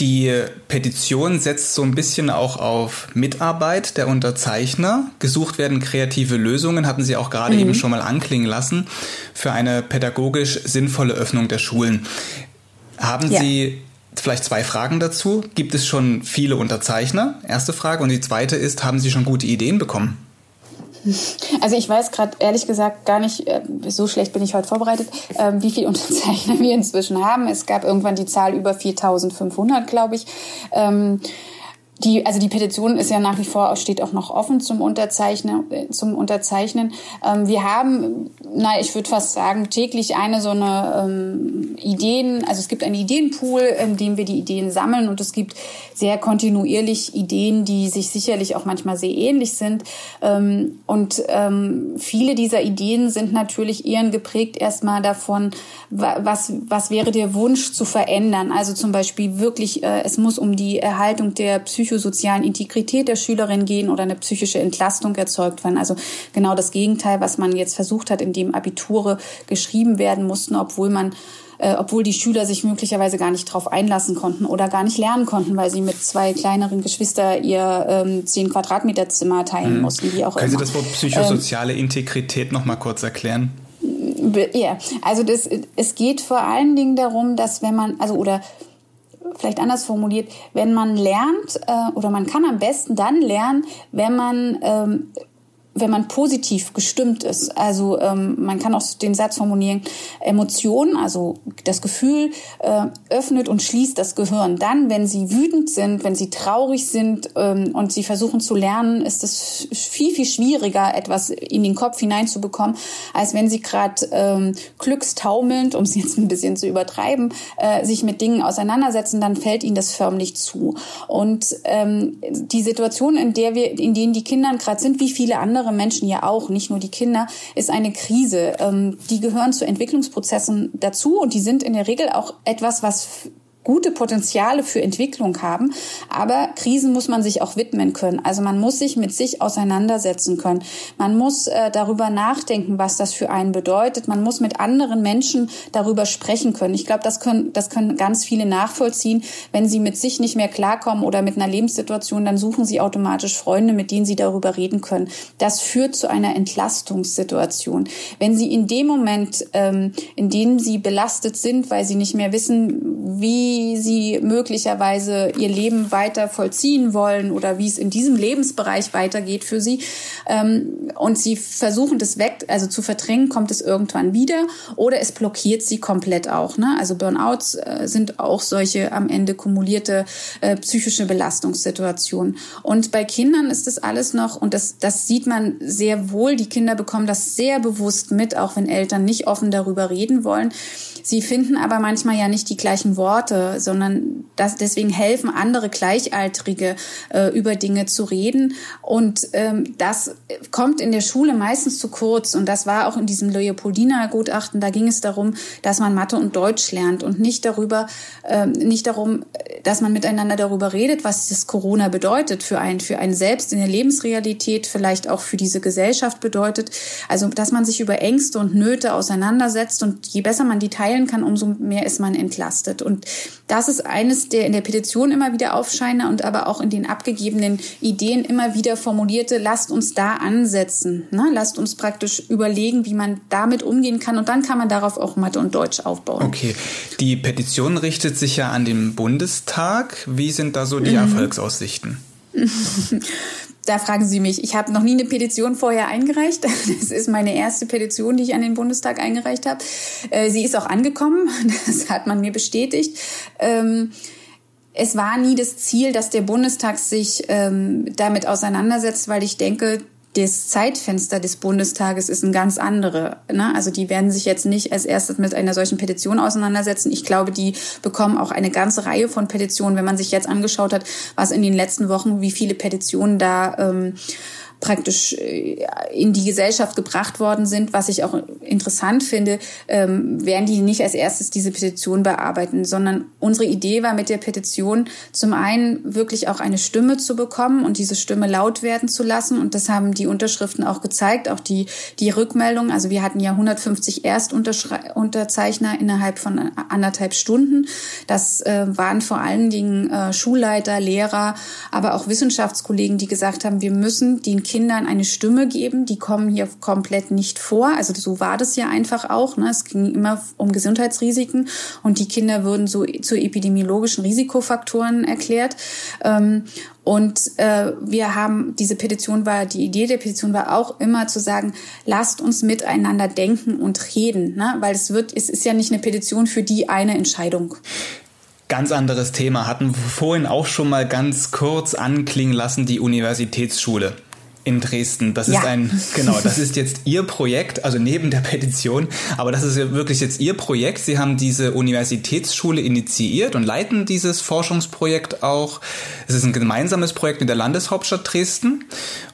Speaker 1: Die Petition setzt so ein bisschen auch auf Mitarbeit der Unterzeichner. Gesucht werden kreative Lösungen, hatten Sie auch gerade mhm. eben schon mal anklingen lassen, für eine pädagogisch sinnvolle Öffnung der Schulen. Haben ja. Sie vielleicht zwei Fragen dazu? Gibt es schon viele Unterzeichner? Erste Frage. Und die zweite ist, haben Sie schon gute Ideen bekommen?
Speaker 3: Also ich weiß gerade ehrlich gesagt gar nicht, äh, so schlecht bin ich heute vorbereitet, ähm, wie viele Unterzeichner wir inzwischen haben. Es gab irgendwann die Zahl über 4.500, glaube ich. Die, also die Petition ist ja nach wie vor, steht auch noch offen zum Unterzeichnen. Zum Unterzeichnen. Ähm, wir haben, na, ich würde fast sagen, täglich eine so eine ähm, Ideen, also es gibt einen Ideenpool, in dem wir die Ideen sammeln und es gibt sehr kontinuierlich Ideen, die sich sicherlich auch manchmal sehr ähnlich sind. Ähm, und ähm, viele dieser Ideen sind natürlich eher geprägt erstmal davon, was, was wäre der Wunsch zu verändern. Also zum Beispiel wirklich, äh, es muss um die Erhaltung der Psyche psychosozialen Integrität der Schülerin gehen oder eine psychische Entlastung erzeugt werden. Also genau das Gegenteil, was man jetzt versucht hat, indem Abiture geschrieben werden mussten, obwohl man äh, obwohl die Schüler sich möglicherweise gar nicht darauf einlassen konnten oder gar nicht lernen konnten, weil sie mit zwei kleineren Geschwistern ihr ähm, 10 Quadratmeter Zimmer teilen mhm. mussten,
Speaker 1: wie auch Können immer. Sie das Wort psychosoziale ähm, Integrität noch mal kurz erklären?
Speaker 3: Ja, also das, es geht vor allen Dingen darum, dass wenn man, also oder vielleicht anders formuliert, wenn man lernt äh, oder man kann am besten dann lernen, wenn man ähm, wenn man positiv gestimmt ist. Also ähm, man kann auch den Satz formulieren, Emotionen, also das Gefühl, äh, öffnet und schließt das Gehirn. Dann, wenn sie wütend sind, wenn sie traurig sind ähm, und sie versuchen zu lernen, ist es viel, viel schwieriger, etwas in den Kopf hineinzubekommen, als wenn sie gerade ähm, glückstaumelnd, um es jetzt ein bisschen zu übertreiben, äh, sich mit Dingen auseinandersetzen, dann fällt ihnen das förmlich zu. Und ähm, die Situation, in der wir, in denen die Kinder gerade sind, wie viele andere andere Menschen ja auch, nicht nur die Kinder, ist eine Krise. Ähm, die gehören zu Entwicklungsprozessen dazu und die sind in der Regel auch etwas, was gute Potenziale für Entwicklung haben. Aber Krisen muss man sich auch widmen können. Also man muss sich mit sich auseinandersetzen können. Man muss äh, darüber nachdenken, was das für einen bedeutet. Man muss mit anderen Menschen darüber sprechen können. Ich glaube, das können, das können ganz viele nachvollziehen. Wenn sie mit sich nicht mehr klarkommen oder mit einer Lebenssituation, dann suchen sie automatisch Freunde, mit denen sie darüber reden können. Das führt zu einer Entlastungssituation. Wenn sie in dem Moment, ähm, in dem sie belastet sind, weil sie nicht mehr wissen, wie wie sie möglicherweise ihr Leben weiter vollziehen wollen oder wie es in diesem Lebensbereich weitergeht für sie. Ähm, und sie versuchen das weg, also zu verdrängen, kommt es irgendwann wieder oder es blockiert sie komplett auch. Ne? Also Burnouts äh, sind auch solche am Ende kumulierte äh, psychische Belastungssituationen. Und bei Kindern ist das alles noch, und das, das sieht man sehr wohl, die Kinder bekommen das sehr bewusst mit, auch wenn Eltern nicht offen darüber reden wollen. Sie finden aber manchmal ja nicht die gleichen Worte sondern das, deswegen helfen andere Gleichaltrige, äh, über Dinge zu reden. Und ähm, das kommt in der Schule meistens zu kurz. Und das war auch in diesem Leopoldina-Gutachten. Da ging es darum, dass man Mathe und Deutsch lernt und nicht darüber, ähm, nicht darum, dass man miteinander darüber redet, was das Corona bedeutet für einen, für einen selbst in der Lebensrealität, vielleicht auch für diese Gesellschaft bedeutet. Also, dass man sich über Ängste und Nöte auseinandersetzt und je besser man die teilen kann, umso mehr ist man entlastet. Und das ist eines der in der Petition immer wieder aufscheine und aber auch in den abgegebenen Ideen immer wieder formulierte, lasst uns da ansetzen. Ne? Lasst uns praktisch überlegen, wie man damit umgehen kann und dann kann man darauf auch Mathe und Deutsch aufbauen.
Speaker 1: Okay, die Petition richtet sich ja an den Bundestag. Wie sind da so die mhm. Erfolgsaussichten?
Speaker 3: da fragen Sie mich. Ich habe noch nie eine Petition vorher eingereicht. Das ist meine erste Petition, die ich an den Bundestag eingereicht habe. Äh, sie ist auch angekommen. Das hat man mir bestätigt. Ähm, es war nie das Ziel, dass der Bundestag sich ähm, damit auseinandersetzt, weil ich denke, das Zeitfenster des Bundestages ist ein ganz andere. Ne? Also die werden sich jetzt nicht als erstes mit einer solchen Petition auseinandersetzen. Ich glaube, die bekommen auch eine ganze Reihe von Petitionen, wenn man sich jetzt angeschaut hat, was in den letzten Wochen, wie viele Petitionen da ähm, praktisch äh, in die Gesellschaft gebracht worden sind, was ich auch interessant finde, ähm, werden die nicht als erstes diese Petition bearbeiten, sondern unsere Idee war mit der Petition zum einen wirklich auch eine Stimme zu bekommen und diese Stimme laut werden zu lassen und das haben die Unterschriften auch gezeigt, auch die, die Rückmeldung. Also wir hatten ja 150 Erstunterzeichner innerhalb von anderthalb Stunden. Das äh, waren vor allen Dingen äh, Schulleiter, Lehrer, aber auch Wissenschaftskollegen, die gesagt haben, wir müssen den Kindern eine Stimme geben. Die kommen hier komplett nicht vor. Also so war das ja einfach auch. Ne? Es ging immer um Gesundheitsrisiken und die Kinder würden so zu epidemiologischen Risikofaktoren erklärt. Ähm, und äh, wir haben, diese Petition war, die Idee der Petition war auch immer zu sagen, lasst uns miteinander denken und reden, ne? weil es wird, es ist ja nicht eine Petition für die eine Entscheidung.
Speaker 1: Ganz anderes Thema hatten wir vorhin auch schon mal ganz kurz anklingen lassen, die Universitätsschule in Dresden. Das ja. ist ein, genau, das ist jetzt Ihr Projekt, also neben der Petition, aber das ist ja wirklich jetzt Ihr Projekt. Sie haben diese Universitätsschule initiiert und leiten dieses Forschungsprojekt auch. Es ist ein gemeinsames Projekt mit der Landeshauptstadt Dresden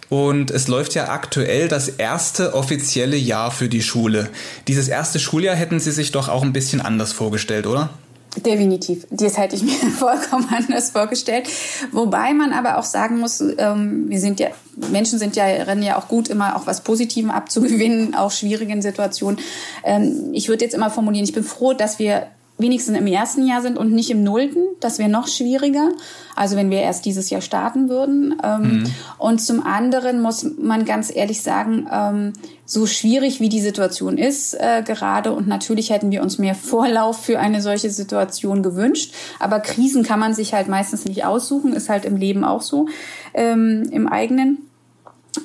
Speaker 1: und es läuft ja aktuell das erste offizielle Jahr für die Schule. Dieses erste Schuljahr hätten Sie sich doch auch ein bisschen anders vorgestellt, oder?
Speaker 3: Definitiv. Das hätte ich mir vollkommen anders vorgestellt. Wobei man aber auch sagen muss, ähm, wir sind ja, Menschen sind ja, rennen ja auch gut, immer auch was Positiven abzugewinnen, auch schwierigen Situationen. Ähm, ich würde jetzt immer formulieren, ich bin froh, dass wir wenigstens im ersten Jahr sind und nicht im nullten. Das wäre noch schwieriger. Also wenn wir erst dieses Jahr starten würden. Ähm, mhm. Und zum anderen muss man ganz ehrlich sagen, ähm, so schwierig wie die Situation ist äh, gerade und natürlich hätten wir uns mehr Vorlauf für eine solche Situation gewünscht. Aber Krisen kann man sich halt meistens nicht aussuchen, ist halt im Leben auch so, ähm, im eigenen.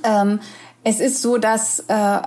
Speaker 3: Ähm, es ist so, dass äh,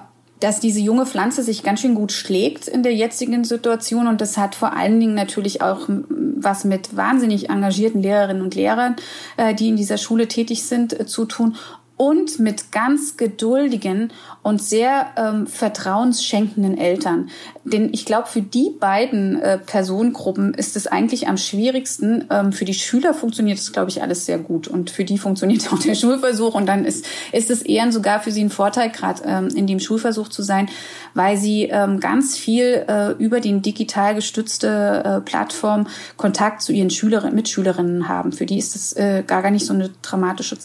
Speaker 3: dass diese junge Pflanze sich ganz schön gut schlägt in der jetzigen Situation. Und das hat vor allen Dingen natürlich auch was mit wahnsinnig engagierten Lehrerinnen und Lehrern, äh, die in dieser Schule tätig sind, äh, zu tun und mit ganz geduldigen und sehr ähm, vertrauensschenkenden Eltern. Denn ich glaube, für die beiden äh, Personengruppen ist es eigentlich am schwierigsten. Ähm, für die Schüler funktioniert das, glaube ich, alles sehr gut. Und für die funktioniert auch der Schulversuch. Und dann ist, ist es eher sogar für sie ein Vorteil, gerade ähm, in dem Schulversuch zu sein, weil sie ähm, ganz viel äh, über den digital gestützte äh, Plattform Kontakt zu ihren Schülerinnen, Mitschülerinnen haben. Für die ist es äh, gar, gar nicht so eine dramatische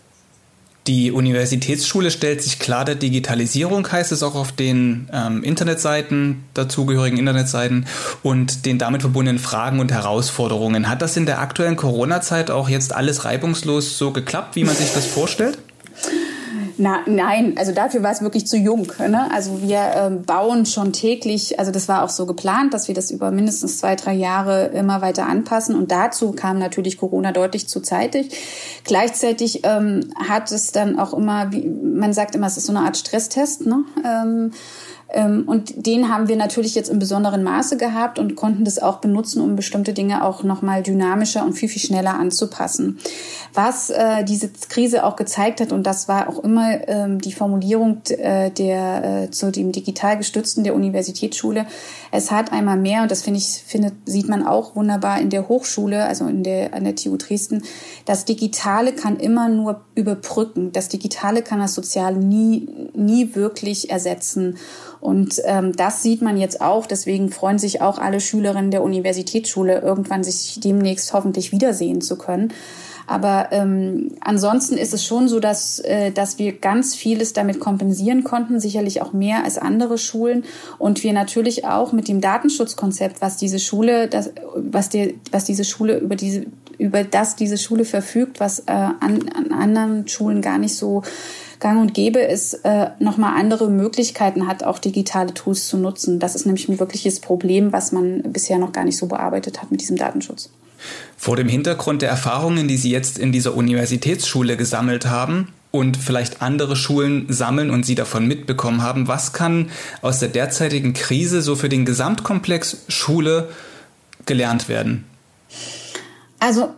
Speaker 1: die Universitätsschule stellt sich klar der Digitalisierung, heißt es auch auf den ähm, Internetseiten, dazugehörigen Internetseiten und den damit verbundenen Fragen und Herausforderungen. Hat das in der aktuellen Corona-Zeit auch jetzt alles reibungslos so geklappt, wie man sich das vorstellt?
Speaker 3: Na, nein, also dafür war es wirklich zu jung. Ne? Also wir ähm, bauen schon täglich, also das war auch so geplant, dass wir das über mindestens zwei, drei Jahre immer weiter anpassen. Und dazu kam natürlich Corona deutlich zu zeitig. Gleichzeitig ähm, hat es dann auch immer, wie man sagt immer, es ist so eine Art Stresstest. Ne? Ähm, und den haben wir natürlich jetzt im besonderen Maße gehabt und konnten das auch benutzen, um bestimmte Dinge auch nochmal dynamischer und viel, viel schneller anzupassen. Was äh, diese Krise auch gezeigt hat, und das war auch immer ähm, die Formulierung äh, der äh, zu dem digital gestützten der Universitätsschule, es hat einmal mehr, und das finde ich, finde, sieht man auch wunderbar in der Hochschule, also in der, an der TU Dresden, das Digitale kann immer nur überbrücken. Das Digitale kann das Soziale nie, nie wirklich ersetzen. Und ähm, das sieht man jetzt auch. Deswegen freuen sich auch alle Schülerinnen der Universitätsschule, irgendwann sich demnächst hoffentlich wiedersehen zu können. Aber ähm, ansonsten ist es schon so, dass, äh, dass wir ganz vieles damit kompensieren konnten, sicherlich auch mehr als andere Schulen. Und wir natürlich auch mit dem Datenschutzkonzept, was diese Schule, das, was, der, was diese Schule über diese über das diese Schule verfügt, was äh, an, an anderen Schulen gar nicht so gang und gäbe ist, äh, nochmal andere Möglichkeiten hat, auch digitale Tools zu nutzen. Das ist nämlich ein wirkliches Problem, was man bisher noch gar nicht so bearbeitet hat mit diesem Datenschutz.
Speaker 1: Vor dem Hintergrund der Erfahrungen, die Sie jetzt in dieser Universitätsschule gesammelt haben und vielleicht andere Schulen sammeln und Sie davon mitbekommen haben, was kann aus der derzeitigen Krise so für den Gesamtkomplex Schule gelernt werden?
Speaker 3: Also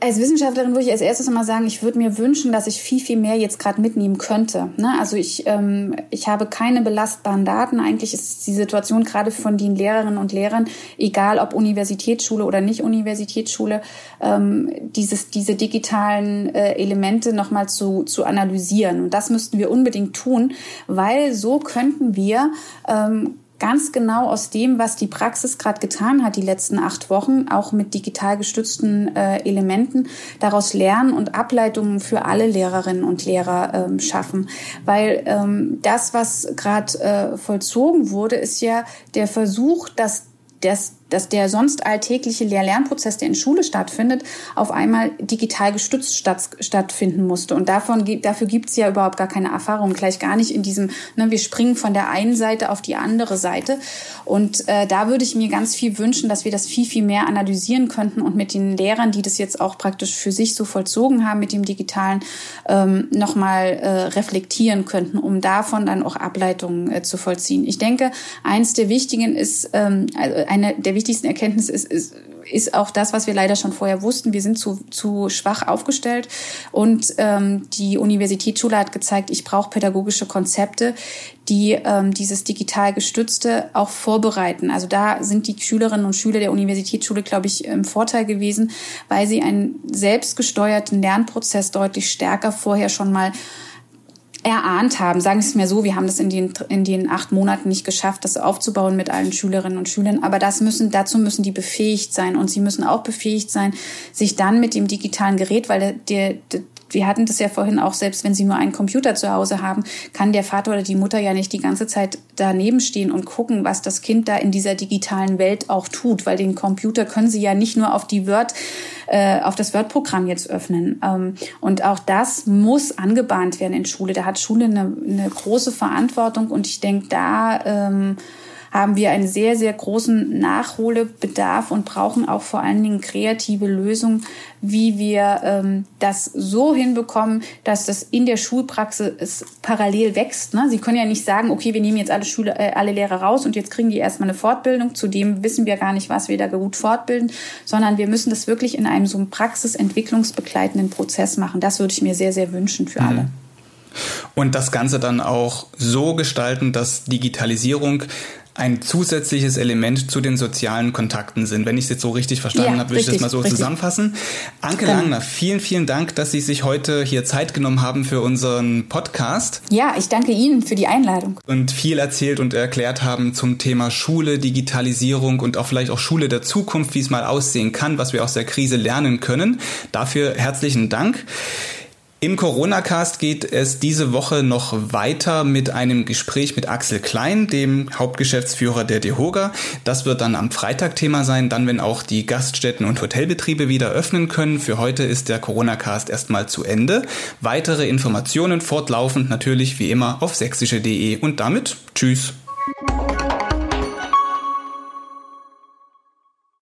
Speaker 3: als Wissenschaftlerin würde ich als erstes mal sagen, ich würde mir wünschen, dass ich viel, viel mehr jetzt gerade mitnehmen könnte. Ne? Also ich, ähm, ich habe keine belastbaren Daten. Eigentlich ist die Situation gerade von den Lehrerinnen und Lehrern, egal ob Universitätsschule oder nicht Universitätsschule, ähm, dieses, diese digitalen äh, Elemente nochmal zu, zu analysieren. Und das müssten wir unbedingt tun, weil so könnten wir ähm, ganz genau aus dem, was die Praxis gerade getan hat, die letzten acht Wochen, auch mit digital gestützten äh, Elementen, daraus lernen und Ableitungen für alle Lehrerinnen und Lehrer ähm, schaffen. Weil ähm, das, was gerade äh, vollzogen wurde, ist ja der Versuch, dass das dass der sonst alltägliche Lehr-Lernprozess, der in Schule stattfindet, auf einmal digital gestützt statt, stattfinden musste. Und davon, dafür gibt es ja überhaupt gar keine Erfahrung, gleich gar nicht in diesem, ne, wir springen von der einen Seite auf die andere Seite. Und äh, da würde ich mir ganz viel wünschen, dass wir das viel, viel mehr analysieren könnten und mit den Lehrern, die das jetzt auch praktisch für sich so vollzogen haben mit dem Digitalen, ähm, nochmal äh, reflektieren könnten, um davon dann auch Ableitungen äh, zu vollziehen. Ich denke, eins der wichtigen ist, ähm, also eine der wichtigsten Erkenntnisse ist, ist, ist auch das, was wir leider schon vorher wussten. Wir sind zu, zu schwach aufgestellt und ähm, die Universitätsschule hat gezeigt, ich brauche pädagogische Konzepte, die ähm, dieses digital gestützte auch vorbereiten. Also da sind die Schülerinnen und Schüler der Universitätsschule, glaube ich, im Vorteil gewesen, weil sie einen selbstgesteuerten Lernprozess deutlich stärker vorher schon mal erahnt haben. Sagen Sie es mir so, wir haben das in den, in den acht Monaten nicht geschafft, das aufzubauen mit allen Schülerinnen und Schülern. Aber das müssen, dazu müssen die befähigt sein. Und sie müssen auch befähigt sein, sich dann mit dem digitalen Gerät, weil der, der, wir hatten das ja vorhin auch, selbst wenn sie nur einen Computer zu Hause haben, kann der Vater oder die Mutter ja nicht die ganze Zeit daneben stehen und gucken, was das Kind da in dieser digitalen Welt auch tut, weil den Computer können sie ja nicht nur auf die Word, äh, auf das Word-Programm jetzt öffnen. Ähm, und auch das muss angebahnt werden in Schule. Da hat Schule eine, eine große Verantwortung und ich denke, da ähm, haben wir einen sehr, sehr großen Nachholbedarf und brauchen auch vor allen Dingen kreative Lösungen, wie wir ähm, das so hinbekommen, dass das in der Schulpraxis parallel wächst. Ne? Sie können ja nicht sagen, okay, wir nehmen jetzt alle, Schule, äh, alle Lehrer raus und jetzt kriegen die erstmal eine Fortbildung. Zudem wissen wir gar nicht, was wir da gut fortbilden, sondern wir müssen das wirklich in einem so einem praxisentwicklungsbegleitenden Prozess machen. Das würde ich mir sehr, sehr wünschen für alle. Mhm.
Speaker 1: Und das Ganze dann auch so gestalten, dass Digitalisierung ein zusätzliches Element zu den sozialen Kontakten sind. Wenn ich es jetzt so richtig verstanden ja, habe, würde ich das mal so richtig. zusammenfassen. Anke Dann. Langner, vielen, vielen Dank, dass Sie sich heute hier Zeit genommen haben für unseren Podcast.
Speaker 3: Ja, ich danke Ihnen für die Einladung.
Speaker 1: Und viel erzählt und erklärt haben zum Thema Schule, Digitalisierung und auch vielleicht auch Schule der Zukunft, wie es mal aussehen kann, was wir aus der Krise lernen können. Dafür herzlichen Dank. Im Corona-Cast geht es diese Woche noch weiter mit einem Gespräch mit Axel Klein, dem Hauptgeschäftsführer der DEHOGA. Das wird dann am Freitag Thema sein, dann wenn auch die Gaststätten und Hotelbetriebe wieder öffnen können. Für heute ist der Corona-Cast erstmal zu Ende. Weitere Informationen fortlaufend natürlich wie immer auf sächsische.de und damit tschüss.